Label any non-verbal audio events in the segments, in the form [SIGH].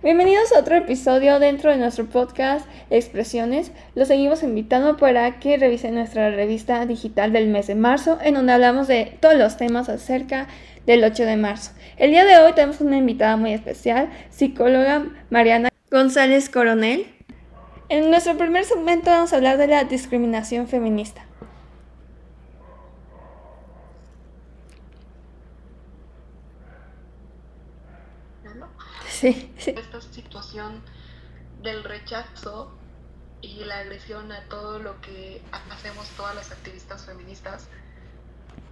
Bienvenidos a otro episodio dentro de nuestro podcast Expresiones. Los seguimos invitando para que revisen nuestra revista digital del mes de marzo, en donde hablamos de todos los temas acerca del 8 de marzo. El día de hoy tenemos una invitada muy especial, psicóloga Mariana González Coronel. En nuestro primer segmento vamos a hablar de la discriminación feminista. Esta situación del rechazo y la agresión a todo lo que hacemos todas las activistas feministas.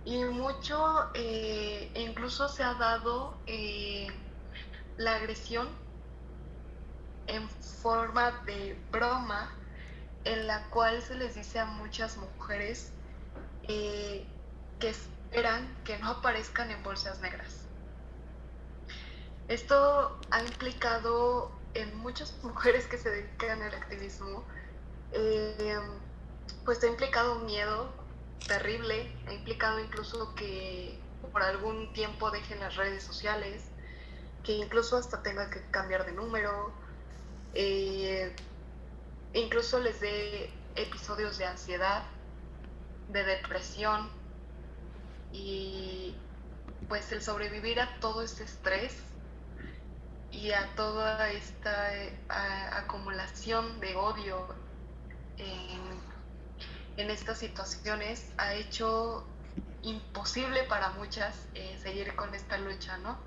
Y mucho, eh, incluso se ha dado eh, la agresión en forma de broma, en la cual se les dice a muchas mujeres eh, que esperan que no aparezcan en bolsas negras. Esto ha implicado en muchas [LAUGHS] mujeres que se dedican al activismo, eh, pues ha implicado un miedo terrible, ha implicado incluso que por algún tiempo dejen las redes sociales, que incluso hasta tenga que cambiar de número, eh, incluso les dé episodios de ansiedad, de depresión y pues el sobrevivir a todo este estrés y a toda esta acumulación de odio en, estas situaciones ha hecho imposible para muchas eh, seguir con esta lucha, ¿no?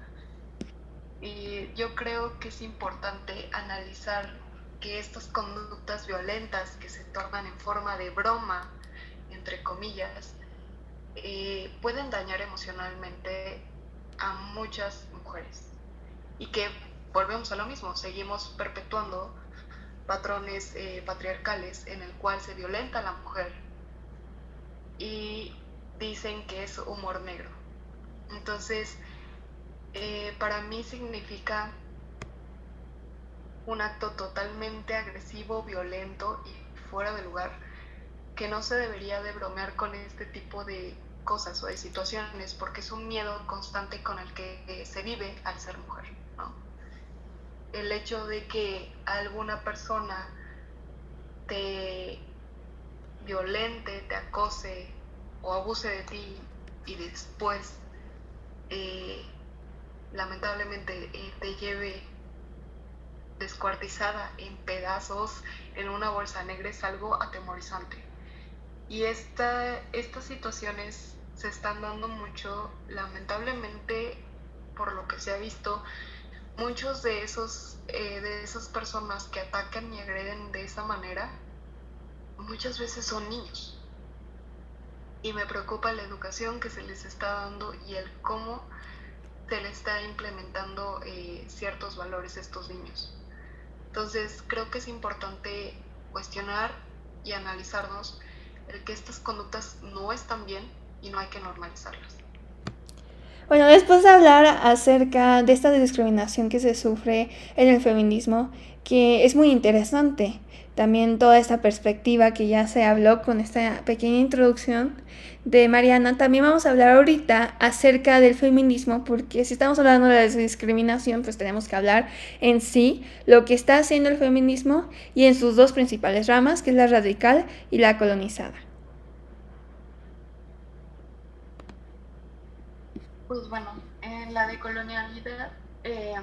Y yo creo que es importante analizar que estas conductas violentas que se tornan en forma de broma, entre comillas, eh, pueden dañar emocionalmente a muchas mujeres y que volvemos a lo mismo, seguimos perpetuando patrones eh, patriarcales en el cual se violenta a la mujer y dicen que es humor negro. Entonces, eh, para mí significa un acto totalmente agresivo, violento y fuera de lugar, que no se debería de bromear con este tipo de cosas o de situaciones, porque es un miedo constante con el que se vive al ser mujer. El hecho de que alguna persona te violente, te acose o abuse de ti y después eh, lamentablemente eh, te lleve descuartizada en pedazos en una bolsa negra es algo atemorizante. Y esta, estas situaciones se están dando mucho, lamentablemente, por lo que se ha visto, muchos de esos eh, de esas personas que atacan y agreden de esa manera muchas veces son niños. Y me preocupa la educación que se les está dando y el cómo se le está implementando eh, ciertos valores a estos niños. Entonces creo que es importante cuestionar y analizarnos el que estas conductas no están bien y no hay que normalizarlas bueno, después de hablar acerca de esta discriminación que se sufre en el feminismo, que es muy interesante, también toda esta perspectiva que ya se habló con esta pequeña introducción de Mariana, también vamos a hablar ahorita acerca del feminismo, porque si estamos hablando de la discriminación, pues tenemos que hablar en sí lo que está haciendo el feminismo y en sus dos principales ramas, que es la radical y la colonizada. Pues bueno, en la decolonialidad, eh,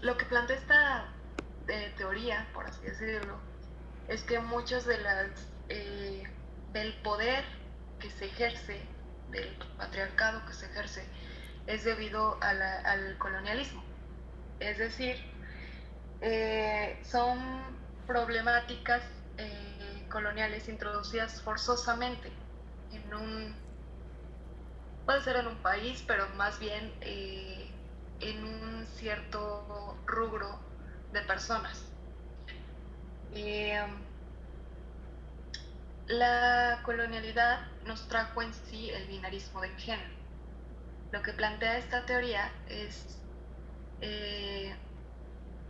lo que plantea esta eh, teoría, por así decirlo, es que muchos de las eh, del poder que se ejerce, del patriarcado que se ejerce, es debido al colonialismo. Es decir, son problemáticas coloniales introducidas forzosamente en un puede ser en un país, pero más bien eh, en un cierto rubro de personas. Um, la colonialidad nos trajo en sí el binarismo de género. Lo que plantea esta teoría es eh,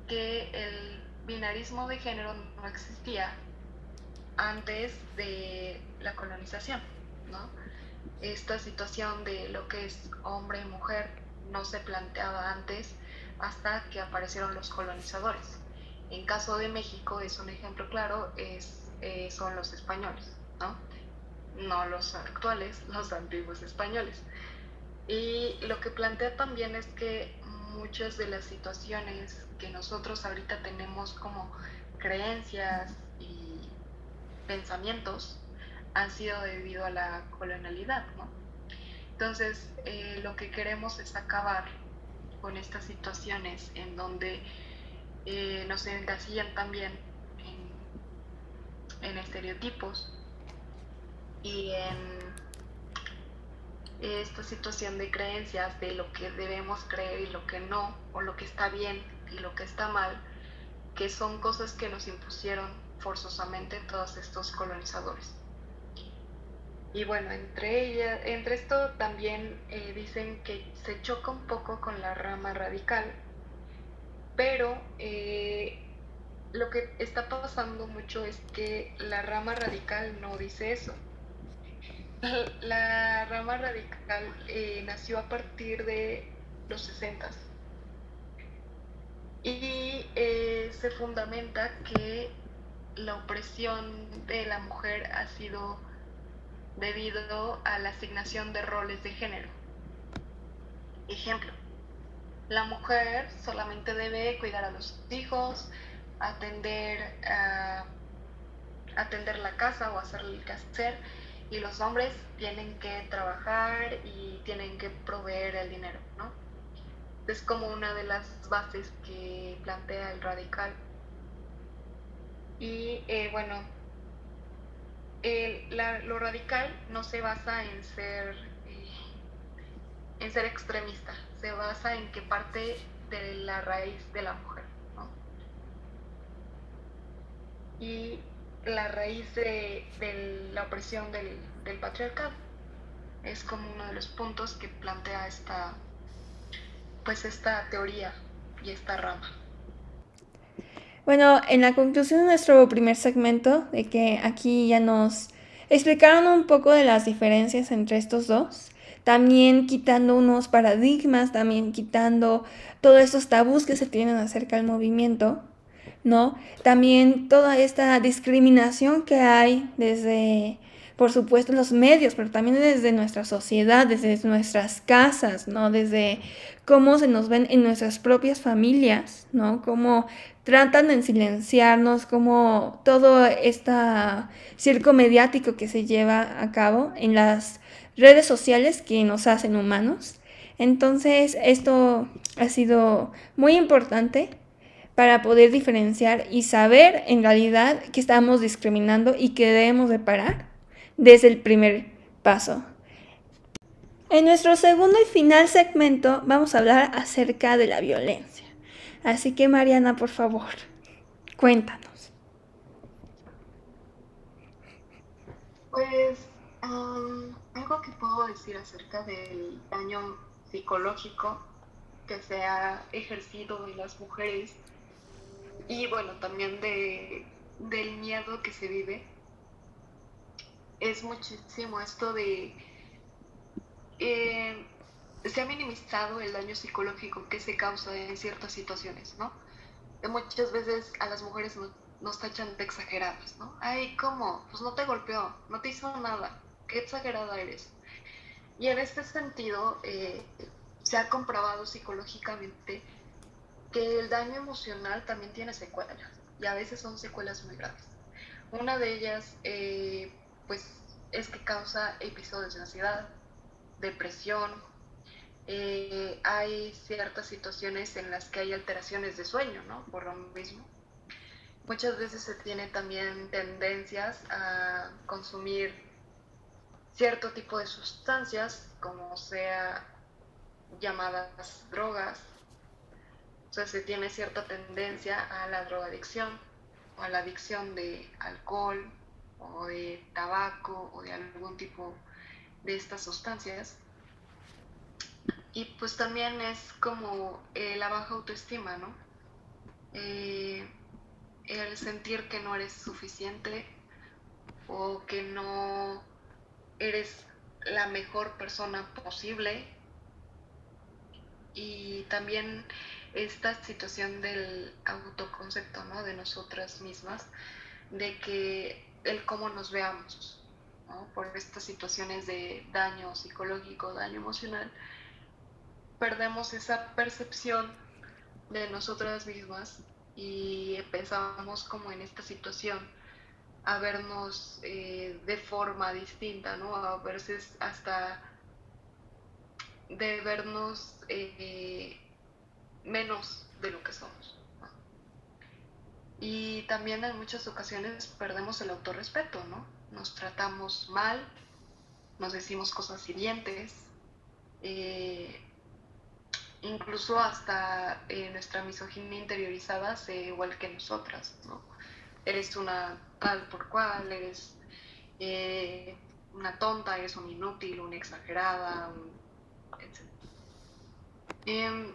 que el binarismo de género no existía antes de la colonización, ¿no? Esta situación de lo que es hombre y mujer no se planteaba antes hasta que aparecieron los colonizadores. En caso de México es un ejemplo claro, es, eh, son los españoles, ¿no? no los actuales, [LAUGHS] los antiguos españoles. Y lo que plantea también es que muchas de las situaciones que nosotros ahorita tenemos como creencias y pensamientos han sido debido a la colonialidad, ¿no? Entonces, eh, lo que queremos es acabar con estas situaciones en donde eh, nos encasillan también en, en estereotipos y en esta situación de creencias de lo que debemos creer y lo que no, o lo que está bien y lo que está mal, que son cosas que nos impusieron forzosamente todos estos colonizadores. Y bueno, entre ella, entre esto también eh, dicen que se choca un poco con la rama radical, pero eh, lo que está pasando mucho es que la rama radical no dice eso. [LAUGHS] La rama radical eh, nació a partir de los 60 y se fundamenta que la opresión de la mujer ha sido debido a la asignación de roles de género. Ejemplo, la mujer solamente debe cuidar a los hijos, atender, atender la casa o hacer el quehacer, y los hombres tienen que trabajar y tienen que proveer el dinero, ¿no? Es como una de las bases que plantea el radical. Y eh, bueno, lo radical no se basa en ser, eh, en ser extremista, se basa en que parte de la raíz de la mujer. Y la raíz de, la opresión del, del, patriarcado es como uno de los puntos que plantea esta, pues esta teoría y esta rama. Bueno, en la conclusión de nuestro primer segmento, de que aquí ya nos explicaron un poco de las diferencias entre estos dos, también quitando unos paradigmas, también quitando todos estos tabús que se tienen acerca del movimiento, ¿no? También toda esta discriminación que hay desde por supuesto, los medios, pero también desde nuestra sociedad, desde nuestras casas, ¿no? Desde cómo se nos ven en nuestras propias familias, ¿no? Cómo tratan de silenciarnos, cómo todo este circo mediático que se lleva a cabo en las redes sociales que nos hacen humanos. Entonces, esto ha sido muy importante para poder diferenciar y saber en realidad que estamos discriminando y que debemos de parar desde el primer paso. En nuestro segundo y final segmento vamos a hablar acerca de la violencia. Así que Mariana, por favor, cuéntanos. Pues algo que puedo decir acerca del daño psicológico que se ha ejercido en las mujeres y bueno, también de, del miedo que se vive es muchísimo esto de... Eh, se ha minimizado el daño psicológico que se causa en ciertas situaciones, ¿no? muchas veces a las mujeres nos, tachan de exageradas, ¿no? Ay, ¿cómo? Pues no te golpeó, no te hizo nada, qué exagerada eres. Y en este sentido, eh, se ha comprobado psicológicamente que el daño emocional también tiene secuelas, y a veces son secuelas muy graves. Una de ellas, eh, pues es que causa episodios de ansiedad, depresión. Eh, hay ciertas situaciones en las que hay alteraciones de sueño, ¿no? Por lo mismo. Muchas veces se tiene también tendencias a consumir cierto tipo de sustancias, como sea llamadas drogas. O sea, se tiene cierta tendencia a la drogadicción o a la adicción de alcohol, o de tabaco o de algún tipo de estas sustancias. Y pues también es como eh, la baja autoestima, ¿no? Eh, el sentir que no eres suficiente o que no eres la mejor persona posible. Y también esta situación del autoconcepto, ¿no? De nosotras mismas, de que el cómo nos veamos, Por estas situaciones de daño psicológico, daño emocional, perdemos esa percepción de nosotras mismas y empezamos como en esta situación a vernos eh, de forma distinta, ¿no? A veces hasta de vernos eh, menos de lo que somos. Y también en muchas ocasiones perdemos el autorrespeto, ¿no? Nos tratamos mal, nos decimos cosas hirientes, eh, incluso hasta eh, nuestra misoginia interiorizada se igual que nosotras, ¿no? Eres una tal por cual, eres eh, una tonta, eres un inútil, una exagerada, etc. Em,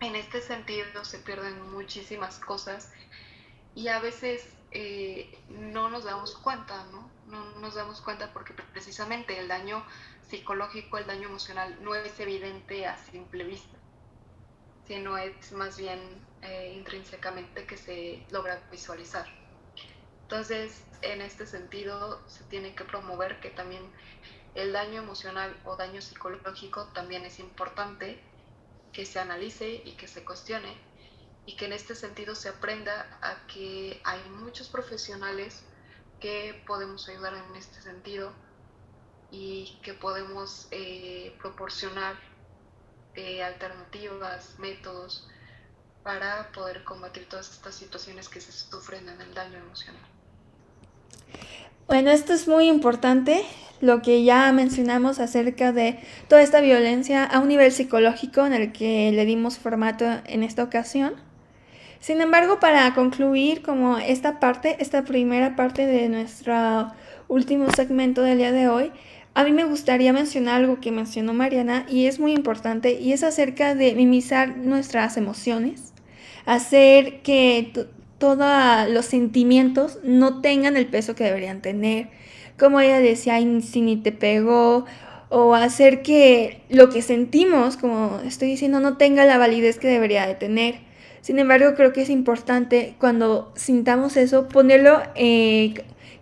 en este sentido se pierden muchísimas cosas y a veces no nos damos cuenta, ¿no? No nos damos cuenta porque precisamente el daño psicológico, el daño emocional no es evidente a simple vista, sino es más bien eh, intrínsecamente que se logra visualizar. Entonces, en este sentido, se tiene que promover que también el daño emocional o daño psicológico también es importante que se analice y que se cuestione y que en este sentido se aprenda a que hay muchos profesionales que podemos ayudar en este sentido y que podemos eh, proporcionar eh, alternativas, métodos para poder combatir todas estas situaciones que se sufren en el daño emocional. Bueno, esto es muy importante, lo que ya mencionamos acerca de toda esta violencia a un nivel psicológico en el que le dimos formato en esta ocasión. Sin embargo, para concluir como esta parte, esta primera parte de nuestro último segmento del día de hoy, a mí me gustaría mencionar algo que mencionó Mariana y es muy importante y es acerca de minimizar nuestras emociones, hacer que todos los sentimientos no tengan el peso que deberían tener. Como ella decía, si ni te pegó, o hacer que lo que sentimos, como estoy diciendo, no tenga la validez que debería de tener. Sin embargo, creo que es importante cuando sintamos eso, ponerlo, eh,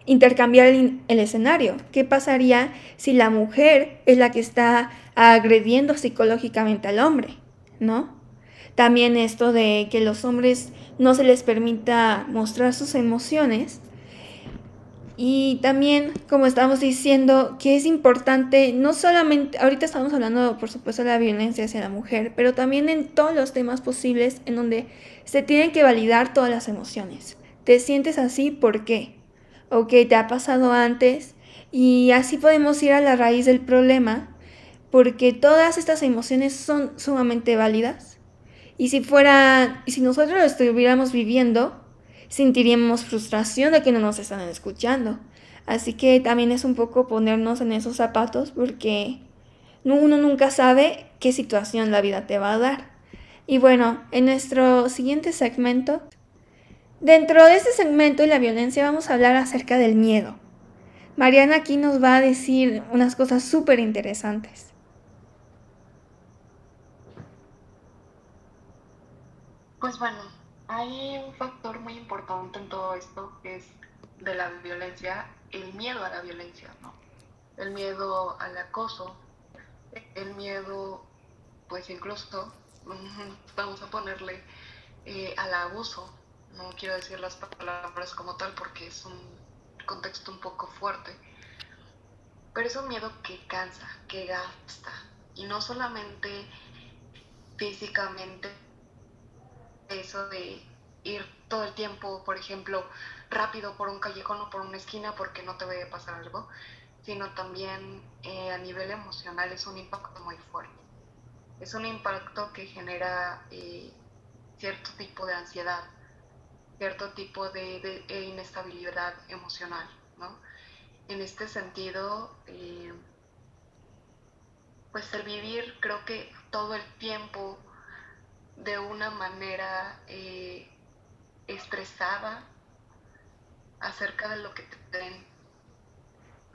intercambiar el, el escenario. ¿Qué pasaría si la mujer es la que está agrediendo psicológicamente al hombre? ¿No? También esto de que los hombres no se les permita mostrar sus emociones. Y también, como estamos diciendo, que es importante, no solamente, ahorita estamos hablando, por supuesto, de la violencia hacia la mujer, pero también en todos los temas posibles en donde se tienen que validar todas las emociones. ¿Te sientes así? ¿Por qué? ¿O qué te ha pasado antes? Y así podemos ir a la raíz del problema, porque todas estas emociones son sumamente válidas y si fuera, si nosotros lo estuviéramos viviendo, sentiríamos frustración de que no nos están escuchando. Así que también es un poco ponernos en esos zapatos porque uno nunca sabe qué situación la vida te va a dar. Y bueno, en nuestro siguiente segmento, dentro de este segmento y la violencia vamos a hablar acerca del miedo. Mariana aquí nos va a decir unas cosas súper interesantes. Pues bueno, hay un factor muy importante en todo esto que es de la violencia, el miedo a la violencia, ¿no? El miedo al acoso, el miedo, pues incluso, [LAUGHS] vamos a ponerle eh, al abuso. No quiero decir las palabras como tal porque es un contexto un poco fuerte, pero es un miedo que cansa, que gasta, y no solamente físicamente, eso de ir todo el tiempo, por ejemplo, rápido por un callejón o por una esquina porque no te vaya a pasar algo, sino también eh, a nivel emocional es un impacto muy fuerte. Es un impacto que genera eh, cierto tipo de ansiedad, cierto tipo de, inestabilidad emocional, ¿no? En este sentido, eh, pues el vivir creo que todo el tiempo de una manera eh, estresada acerca de lo que te pueden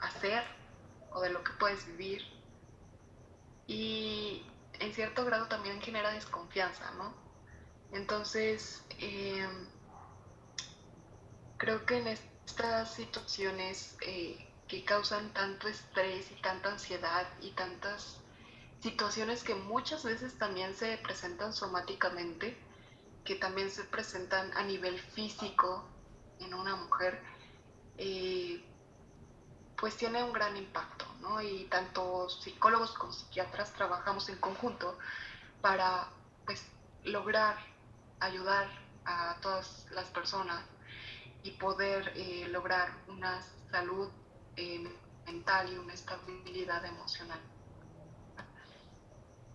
hacer o de lo que puedes vivir. Y en cierto grado también genera desconfianza, ¿no? Entonces, em, creo que en estas situaciones eh, que causan tanto estrés y tanta ansiedad y tantas situaciones que muchas veces también se presentan somáticamente, que también se presentan a nivel físico en una mujer, eh, pues tiene un gran impacto, ¿no? Y tanto psicólogos como psiquiatras trabajamos en conjunto para, pues, lograr ayudar a todas las personas y poder eh, lograr una salud eh, mental y una estabilidad emocional.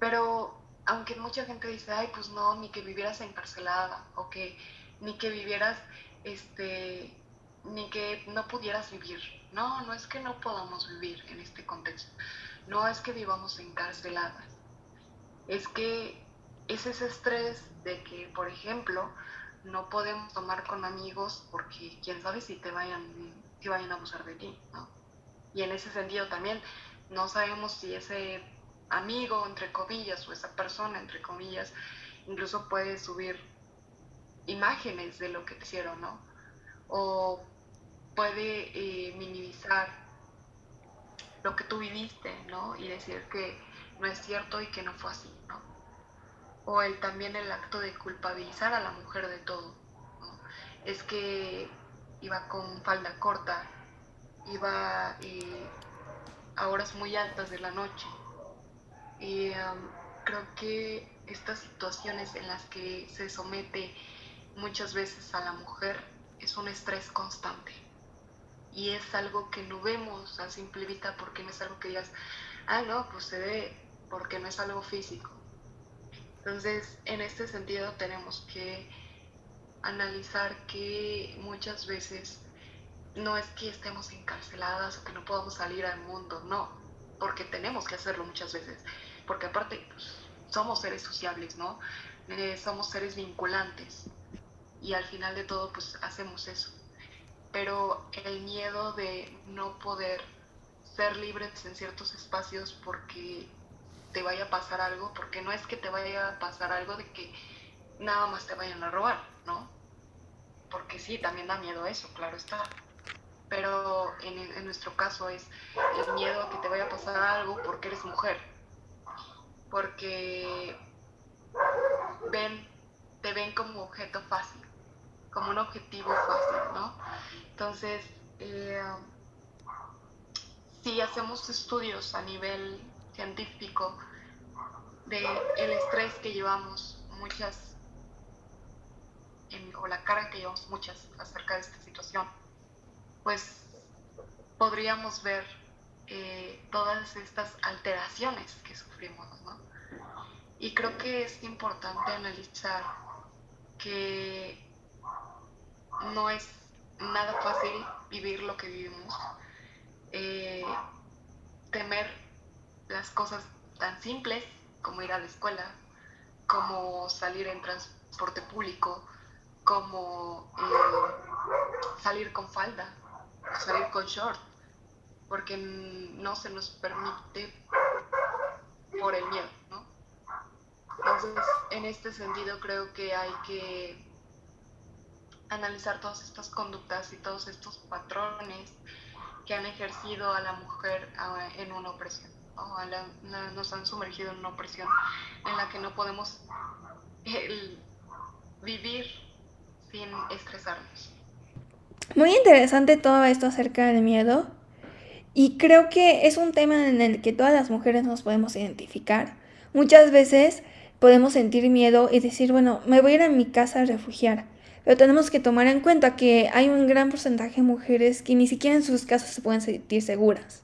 Pero aunque mucha gente dice, ay, pues no, ni que vivieras encarcelada, o que ni que vivieras, este, ni que no pudieras vivir. No, no es que no podamos vivir en este contexto. No es que vivamos encarceladas. Es que es ese estrés de que, por ejemplo, no podemos tomar con amigos porque quién sabe si te vayan, si vayan a abusar de ti, ¿no? Y en ese sentido también no sabemos si ese amigo, entre comillas, o esa persona, entre comillas, incluso puede subir imágenes de lo que hicieron, ¿no? O puede eh, minimizar lo que tú viviste, ¿no? Y decir que no es cierto y que no fue así, ¿no? O el, también el acto de culpabilizar a la mujer de todo. Es que iba con falda corta, iba eh, a horas muy altas de la noche, y creo que estas situaciones en las que se somete muchas veces a la mujer es un estrés constante. Y es algo que no vemos a simple vista porque no es algo que digas, ah, no, pues se ve porque no es algo físico. Entonces, en este sentido tenemos que analizar que muchas veces no es que estemos encarceladas o que no podamos salir al mundo, no, porque tenemos que hacerlo muchas veces porque aparte pues, somos seres sociables, ¿no? Eh, somos seres vinculantes y al final de todo pues hacemos eso. Pero el miedo de no poder ser libres en ciertos espacios porque te vaya a pasar algo, porque no es que te vaya a pasar algo de que nada más te vayan a robar, ¿no? Porque sí, también da miedo eso, claro está. Pero en, en nuestro caso es el miedo a que te vaya a pasar algo porque eres mujer, porque ven, te ven como objeto fácil, como un objetivo fácil, ¿no? Entonces, eh, si hacemos estudios a nivel científico del el estrés que llevamos muchas, o la carga que llevamos muchas acerca de esta situación, pues podríamos ver eh, todas estas alteraciones que sufrimos, ¿no? Y creo que es importante analizar que no es nada fácil vivir lo que vivimos, eh, temer las cosas tan simples como ir a la escuela, como salir en transporte público, como eh, salir con falda, salir con short, porque no se nos permite por el miedo. Entonces, en este sentido creo que hay que analizar todas estas conductas y todos estos patrones que han ejercido a la mujer en una opresión, nos han sumergido en una opresión en la que no podemos vivir sin estresarnos. Muy interesante todo esto acerca del miedo y creo que es un tema en el que todas las mujeres nos podemos identificar. Muchas veces podemos sentir miedo y decir, bueno, me voy a ir a mi casa a refugiar. Pero tenemos que tomar en cuenta que hay un gran porcentaje de mujeres que ni siquiera en sus casas se pueden sentir seguras.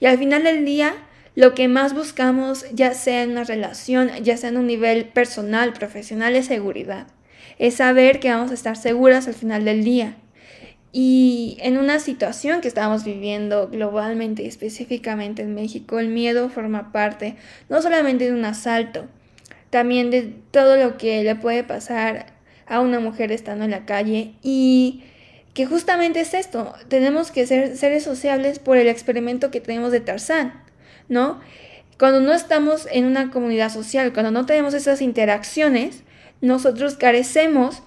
Y al final del día, lo que más buscamos, ya sea en una relación, ya sea en un nivel personal, profesional, es seguridad. Es saber que vamos a estar seguras al final del día. Y en una situación que estamos viviendo globalmente y específicamente en México, el miedo forma parte no solamente de un asalto, también de todo lo que le puede pasar a una mujer estando en la calle y que justamente es esto, tenemos que ser seres sociables por el experimento que tenemos de Tarzán, ¿no? Cuando no estamos en una comunidad social, cuando no tenemos esas interacciones, nosotros carecemos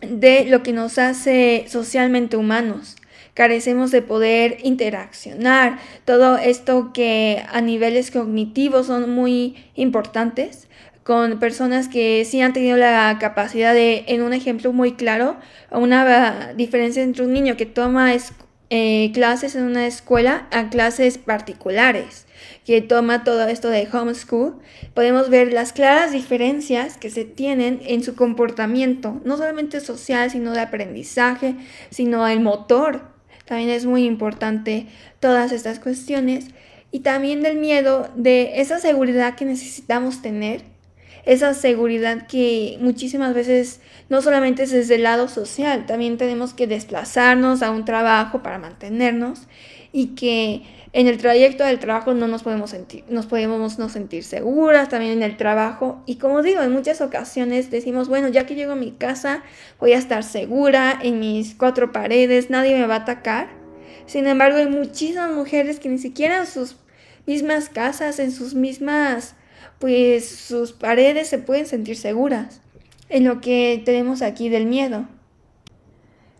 de lo que nos hace socialmente humanos. Carecemos de poder interaccionar, todo esto que a niveles cognitivos son muy importantes, con personas que sí han tenido la capacidad de, en un ejemplo muy claro, una diferencia entre un niño que toma eh, clases en una escuela a clases particulares, que toma todo esto de homeschool, podemos ver las claras diferencias que se tienen en su comportamiento, no solamente social, sino de aprendizaje, sino el motor. También es muy importante todas estas cuestiones y también del miedo de esa seguridad que necesitamos tener, esa seguridad que muchísimas veces no solamente es desde el lado social, también tenemos que desplazarnos a un trabajo para mantenernos y que en el trayecto del trabajo no nos podemos sentir, nos podemos no sentir seguras también en el trabajo y como digo, en muchas ocasiones decimos, bueno, ya que llego a mi casa voy a estar segura en mis cuatro paredes, nadie me va a atacar. Sin embargo, hay muchísimas mujeres que ni siquiera en sus mismas casas, en sus mismas, pues sus paredes se pueden sentir seguras en lo que tenemos aquí del miedo.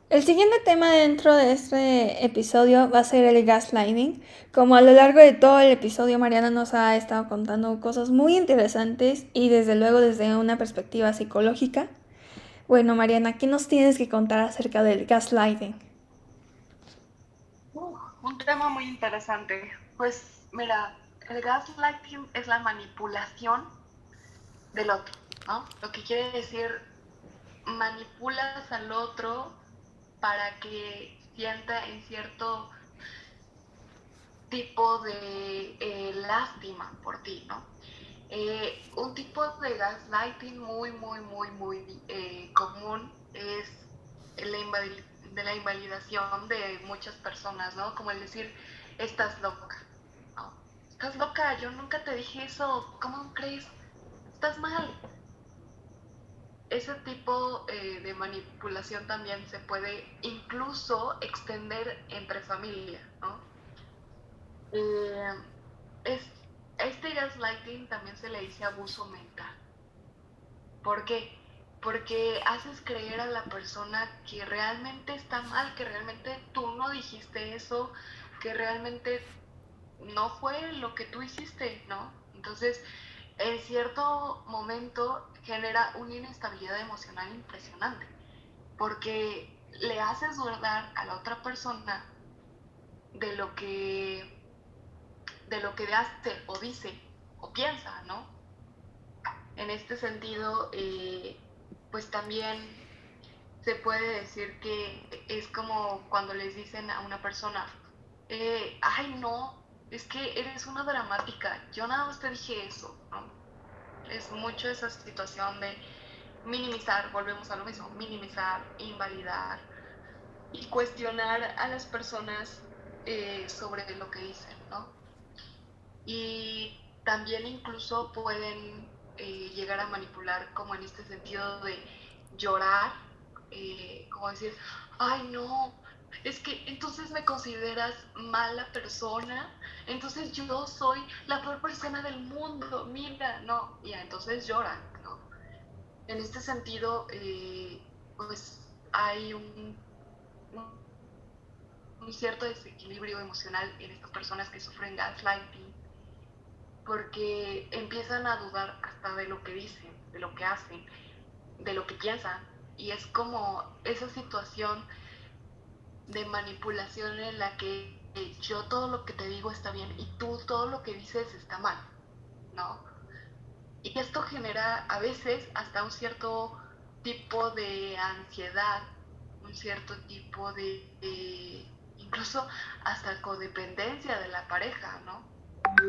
El siguiente tema dentro de este episodio va a ser el gaslighting. Como a lo largo de todo el episodio Mariana nos ha estado contando cosas muy interesantes y desde luego desde una perspectiva psicológica. Bueno Mariana, ¿qué nos tienes que contar acerca del gaslighting? un tema muy interesante. Pues mira, el gaslighting es la manipulación del otro lo que quiere decir, manipulas al otro para que sienta en cierto tipo de eh, lástima por ti, ¿no? Eh, un tipo de gaslighting muy, muy, muy, muy eh, común es la de la invalidación de muchas personas, ¿no? Como el decir, estás loca, ¿no? Estás loca, yo nunca te dije eso, ¿cómo crees? Estás mal, ese tipo eh, de manipulación también se puede incluso extender entre familia, ¿no? Eh, es, este gaslighting también se le dice abuso mental. ¿Por qué? Porque haces creer a la persona que realmente está mal, que realmente tú no dijiste eso, que realmente no fue lo que tú hiciste, ¿no? Entonces, en cierto momento genera una inestabilidad emocional impresionante, porque le haces dudar a la otra persona de lo que de lo que hace o dice o piensa, ¿no? En este sentido, eh, pues también se puede decir que es como cuando les dicen a una persona, eh, ay no, es que eres una dramática, yo nada más te dije eso. Es mucho esa situación de minimizar, volvemos a lo mismo, minimizar, invalidar y cuestionar a las personas eh, sobre lo que dicen, ¿no? Y también incluso pueden eh, llegar a manipular como en este sentido de llorar, eh, como decir, ay no, es que entonces me consideras mala persona, entonces yo soy la peor persona del mundo, mira, no, y entonces lloran, ¿no? En este sentido, eh, pues hay un, un, cierto desequilibrio emocional en estas personas que sufren gaslighting, porque empiezan a dudar hasta de lo que dicen, de lo que hacen, de lo que piensan, y es como esa situación de manipulación en la que yo todo lo que te digo está bien y tú todo lo que dices está mal, ¿no? Y esto genera a veces hasta un cierto tipo de ansiedad, un cierto tipo de, incluso hasta codependencia de la pareja, ¿no?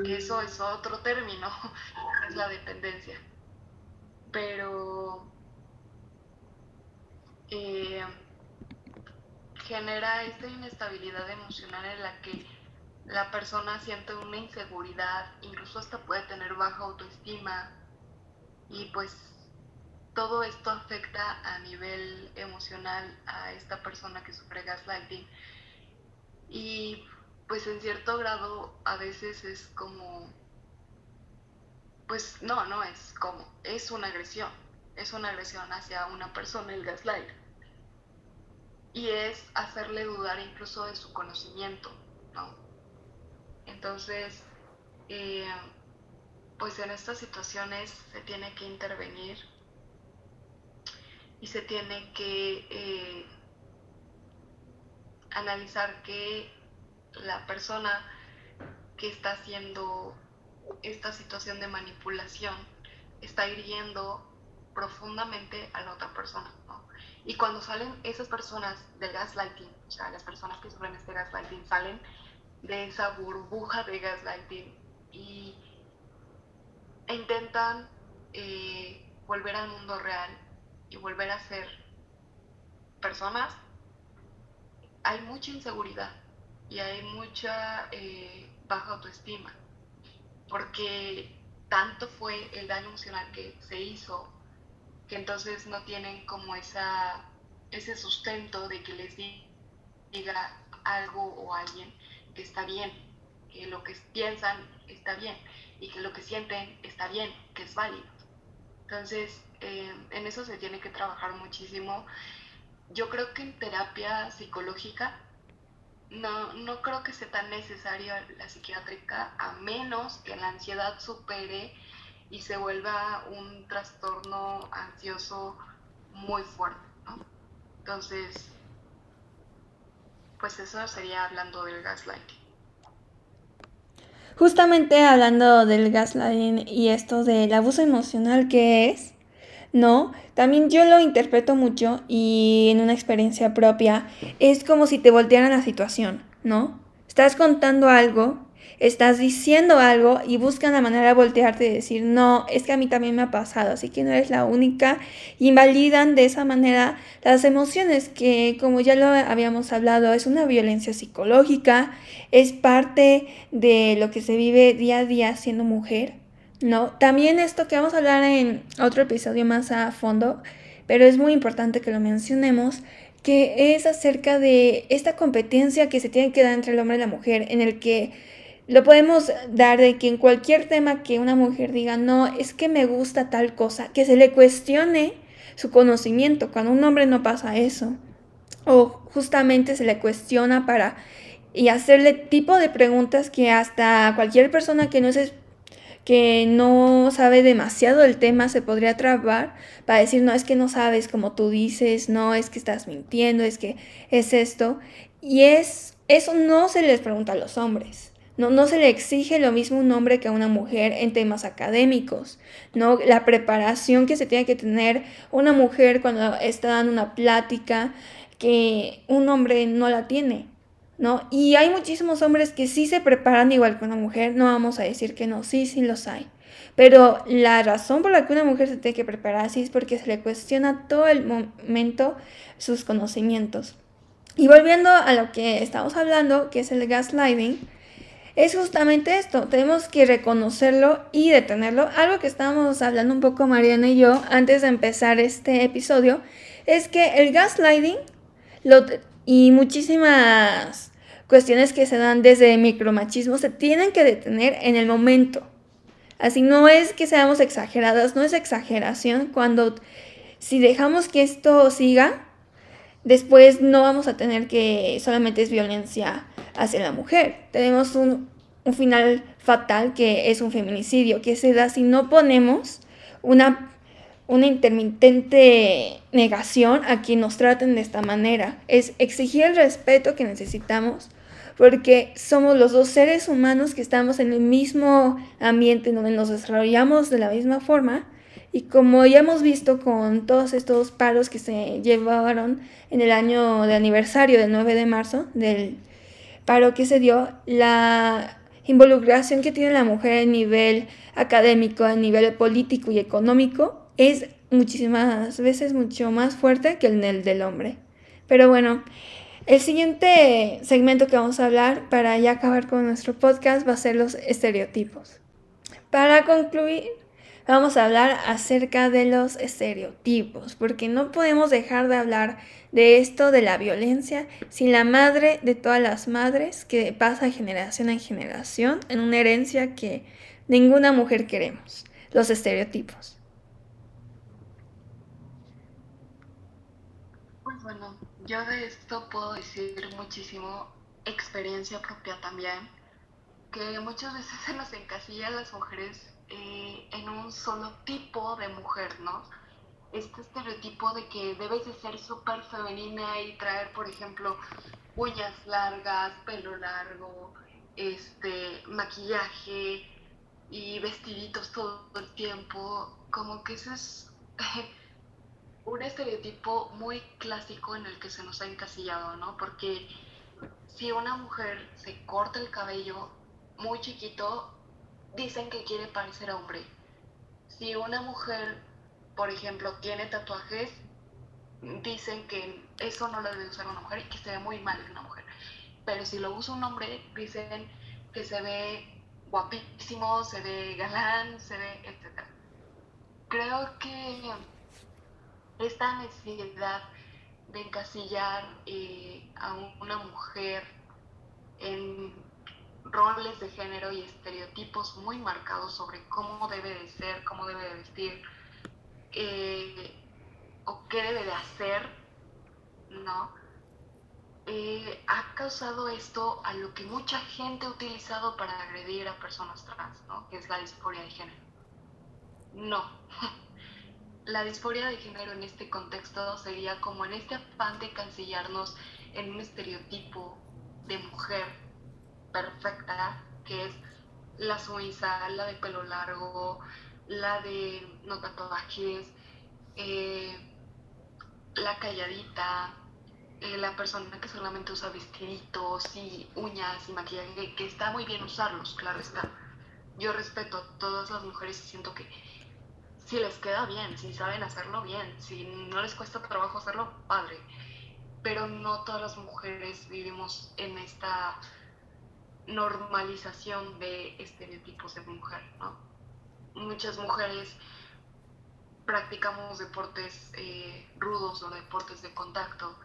Que eso es otro término, [LAUGHS] es la dependencia. Pero eh, genera esta inestabilidad emocional en la que la persona siente una inseguridad, incluso hasta puede tener baja autoestima y pues todo esto afecta a nivel emocional a esta persona que sufre gaslighting y pues en cierto grado a veces es como pues no, no es como, es una agresión, es una agresión hacia una persona el gaslight. Y es hacerle dudar incluso de su conocimiento, ¿no? Entonces, eh, pues en estas situaciones se tiene que intervenir y se tiene que eh, analizar que la persona que está haciendo esta situación de manipulación está hiriendo profundamente a la otra persona. Y cuando salen esas personas del gaslighting, o sea, las personas que sufren este gaslighting salen de esa burbuja de gaslighting y e intentan eh, volver al mundo real y volver a ser personas, hay mucha inseguridad y hay mucha eh, baja autoestima, porque tanto fue el daño emocional que se hizo, que entonces no tienen como esa, ese sustento de que les diga algo o alguien que está bien, que lo que piensan está bien y que lo que sienten está bien, que es válido. Entonces, eh, en eso se tiene que trabajar muchísimo. Yo creo que en terapia psicológica no, no creo que sea tan necesaria la psiquiátrica a menos que la ansiedad supere y se vuelva un trastorno ansioso muy fuerte. Entonces, pues eso sería hablando del gaslighting. Justamente hablando del gaslighting y esto del abuso emocional que es, ¿no? También yo lo interpreto mucho y en una experiencia propia es como si te voltearan la situación, ¿no? Estás contando algo, estás diciendo algo y buscan la manera de voltearte y decir, no, es que a mí también me ha pasado, así que no eres la única. Invalidan de esa manera las emociones que, como ya lo habíamos hablado, es una violencia psicológica, es parte de lo que se vive día a día siendo mujer, ¿no? También esto que vamos a hablar en otro episodio más a fondo, pero es muy importante que lo mencionemos, que es acerca de esta competencia que se tiene que dar entre el hombre y la mujer, en el que lo podemos dar de que en cualquier tema que una mujer diga, no, es que me gusta tal cosa, que se le cuestione su conocimiento, cuando un hombre no pasa eso, o justamente se le cuestiona para y hacerle tipo de preguntas que hasta cualquier persona que no es que no sabe demasiado del tema se podría trabar para decir, no, es que no sabes como tú dices, no, es que estás mintiendo, es que es esto. Y es, eso no se les pregunta a los hombres. No, no se le exige lo mismo a un hombre que a una mujer en temas académicos, ¿no? La preparación que se tiene que tener una mujer cuando está dando una plática que un hombre no la tiene. ¿no? Y hay muchísimos hombres que sí se preparan igual que una mujer, no vamos a decir que no, sí, sí los hay. Pero la razón por la que una mujer se tiene que preparar así es porque se le cuestiona todo el momento sus conocimientos. Y volviendo a lo que estamos hablando, que es el gaslighting, es justamente esto, tenemos que reconocerlo y detenerlo. Algo que estábamos hablando un poco Mariana y yo antes de empezar este episodio, es que el gaslighting lo, y muchísimas cuestiones que se dan desde micromachismo se tienen que detener en el momento. Así no es que seamos exageradas, no es exageración cuando si dejamos que esto siga, después no vamos a tener que solamente es violencia hacia la mujer. Tenemos un, un final fatal que es un feminicidio, que se da si no ponemos una una intermitente negación a quien nos traten de esta manera. Es exigir el respeto que necesitamos porque somos los dos seres humanos que estamos en el mismo ambiente donde nos desarrollamos de la misma forma y como ya hemos visto con todos estos paros que se llevaron en el año de aniversario del 9 de marzo del paro que se dio, la involucración que tiene la mujer a nivel académico, a nivel político y económico es muchísimas veces mucho más fuerte que el del hombre. Pero bueno, el siguiente segmento que vamos a hablar para ya acabar con nuestro podcast va a ser los estereotipos. Para concluir, vamos a hablar acerca de los estereotipos, porque no podemos dejar de hablar de esto de la violencia sin la madre de todas las madres que pasa generación en generación en una herencia que ninguna mujer queremos, los estereotipos. Bueno, yo de esto puedo decir muchísimo experiencia propia también, que muchas veces [LAUGHS] se nos encasilla a las mujeres eh, en un solo tipo de mujer, ¿no? Este estereotipo de que debes de ser súper femenina y traer, por ejemplo, uñas largas, pelo largo, este, maquillaje y vestiditos todo el tiempo, como que ese es [LAUGHS] un estereotipo muy clásico en el que se nos ha encasillado, ¿no? Porque si una mujer se corta el cabello muy chiquito, dicen que quiere parecer hombre. Si una mujer, por ejemplo, tiene tatuajes, dicen que eso no lo debe usar una mujer y que se ve muy mal en una mujer. Pero si lo usa un hombre, dicen que se ve guapísimo, se ve galán, se ve, etc. Creo que esta necesidad de encasillar eh, a una mujer en roles de género y estereotipos muy marcados sobre cómo debe de ser, cómo debe de vestir eh, o qué debe de hacer, ¿no? Eh, ha causado esto a lo que mucha gente ha utilizado para agredir a personas trans, ¿no? Que es la disforia de género. No. [LAUGHS] la disforia de género en este contexto sería como en este afán de cancillarnos en un estereotipo de mujer perfecta, que es la suiza, la de pelo largo, la de no tatuajes, eh, la calladita, eh, la persona que solamente usa vestiditos y uñas y maquillaje, que está muy bien usarlos, claro está. Yo respeto a todas las mujeres y siento que si les queda bien, si saben hacerlo bien, si no les cuesta trabajo hacerlo, padre. Pero no todas las mujeres vivimos en esta normalización de estereotipos de mujer, ¿no? Muchas mujeres practicamos deportes eh, rudos o deportes de contacto.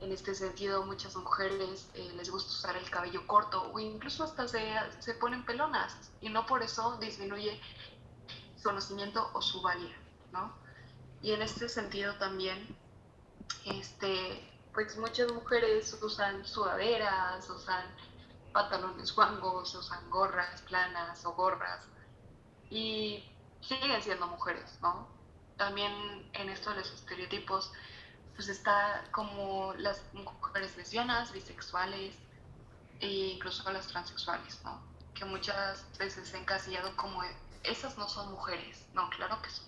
En este sentido, muchas mujeres eh, les gusta usar el cabello corto o incluso hasta se, se ponen pelonas y no por eso disminuye conocimiento o su valía, ¿no? Y en este sentido también, este, pues muchas mujeres usan sudaderas, usan pantalones guangos, usan gorras planas o gorras y siguen siendo mujeres, ¿no? También en esto de los estereotipos, pues está como las mujeres lesbianas, bisexuales e incluso las transexuales, ¿no? Que muchas veces se encasillado como esas no son mujeres. No, claro que son.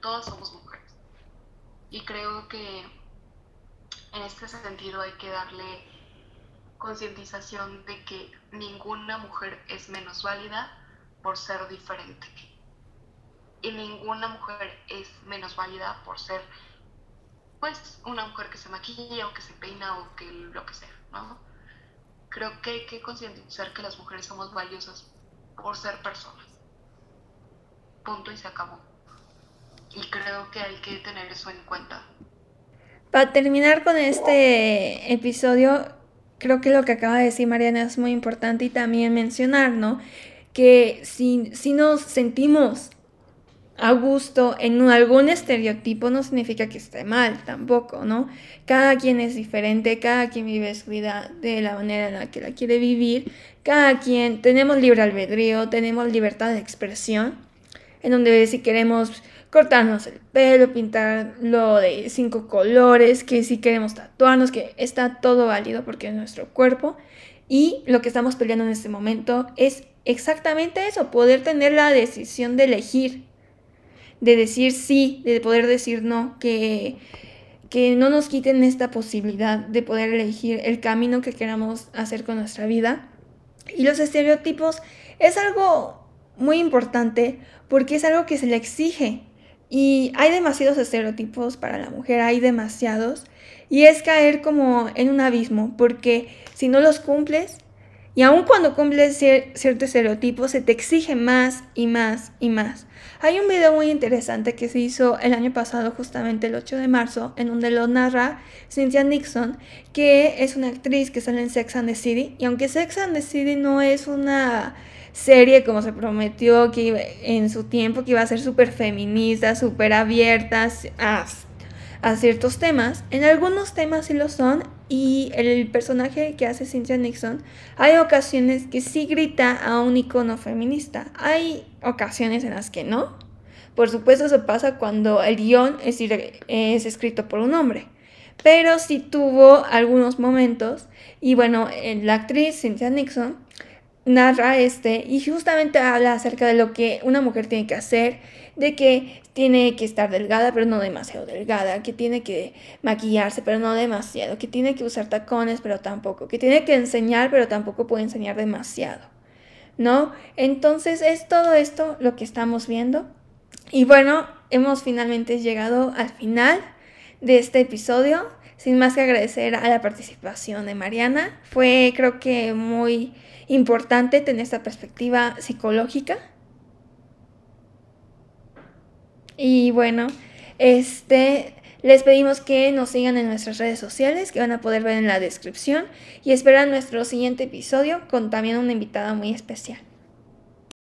Todas somos mujeres. Y creo que en este sentido hay que darle concientización de que ninguna mujer es menos válida por ser diferente. Y ninguna mujer es menos válida por ser, pues, una mujer que se maquilla o que se peina o que lo que sea, ¿no? Creo que hay que concientizar que las mujeres somos valiosas por ser personas punto y se acabó. Y creo que hay que tener eso en cuenta. Para terminar con este episodio, creo que lo que acaba de decir Mariana es muy importante y también mencionar, ¿no? Que si, si nos sentimos a gusto en algún estereotipo no significa que esté mal tampoco, ¿no? Cada quien es diferente, cada quien vive su vida de la manera en la que la quiere vivir, cada quien tenemos libre albedrío, tenemos libertad de expresión en donde si queremos cortarnos el pelo, pintarlo de cinco colores, que si queremos tatuarnos, que está todo válido porque es nuestro cuerpo. Y lo que estamos peleando en este momento es exactamente eso, poder tener la decisión de elegir, de decir sí, de poder decir no, que, que no nos quiten esta posibilidad de poder elegir el camino que queramos hacer con nuestra vida. Y los estereotipos es algo muy importante porque es algo que se le exige. Y hay demasiados estereotipos para la mujer, hay demasiados. Y es caer como en un abismo, porque si no los cumples, y aun cuando cumples cierto estereotipo, se te exige más y más y más. Hay un video muy interesante que se hizo el año pasado, justamente el 8 de marzo, en donde lo narra Cynthia Nixon, que es una actriz que sale en Sex and the City. Y aunque Sex and the City no es una serie como se prometió que en su tiempo que iba a ser súper feminista, súper abierta a ciertos temas. En algunos temas sí lo son y el personaje que hace Cynthia Nixon hay ocasiones que sí grita a un icono feminista. Hay ocasiones en las que no. Por supuesto eso pasa cuando el guion es, es escrito por un hombre. Pero sí tuvo algunos momentos y bueno, la actriz Cynthia Nixon narra este y justamente habla acerca de lo que una mujer tiene que hacer, de que tiene que estar delgada pero no demasiado delgada, que tiene que maquillarse pero no demasiado, que tiene que usar tacones pero tampoco, que tiene que enseñar pero tampoco puede enseñar demasiado, ¿no? Entonces es todo esto lo que estamos viendo y bueno, hemos finalmente llegado al final de este episodio. Sin más que agradecer a la participación de Mariana. Fue creo que muy importante tener esta perspectiva psicológica. Y bueno, este les pedimos que nos sigan en nuestras redes sociales, que van a poder ver en la descripción, y esperan nuestro siguiente episodio con también una invitada muy especial.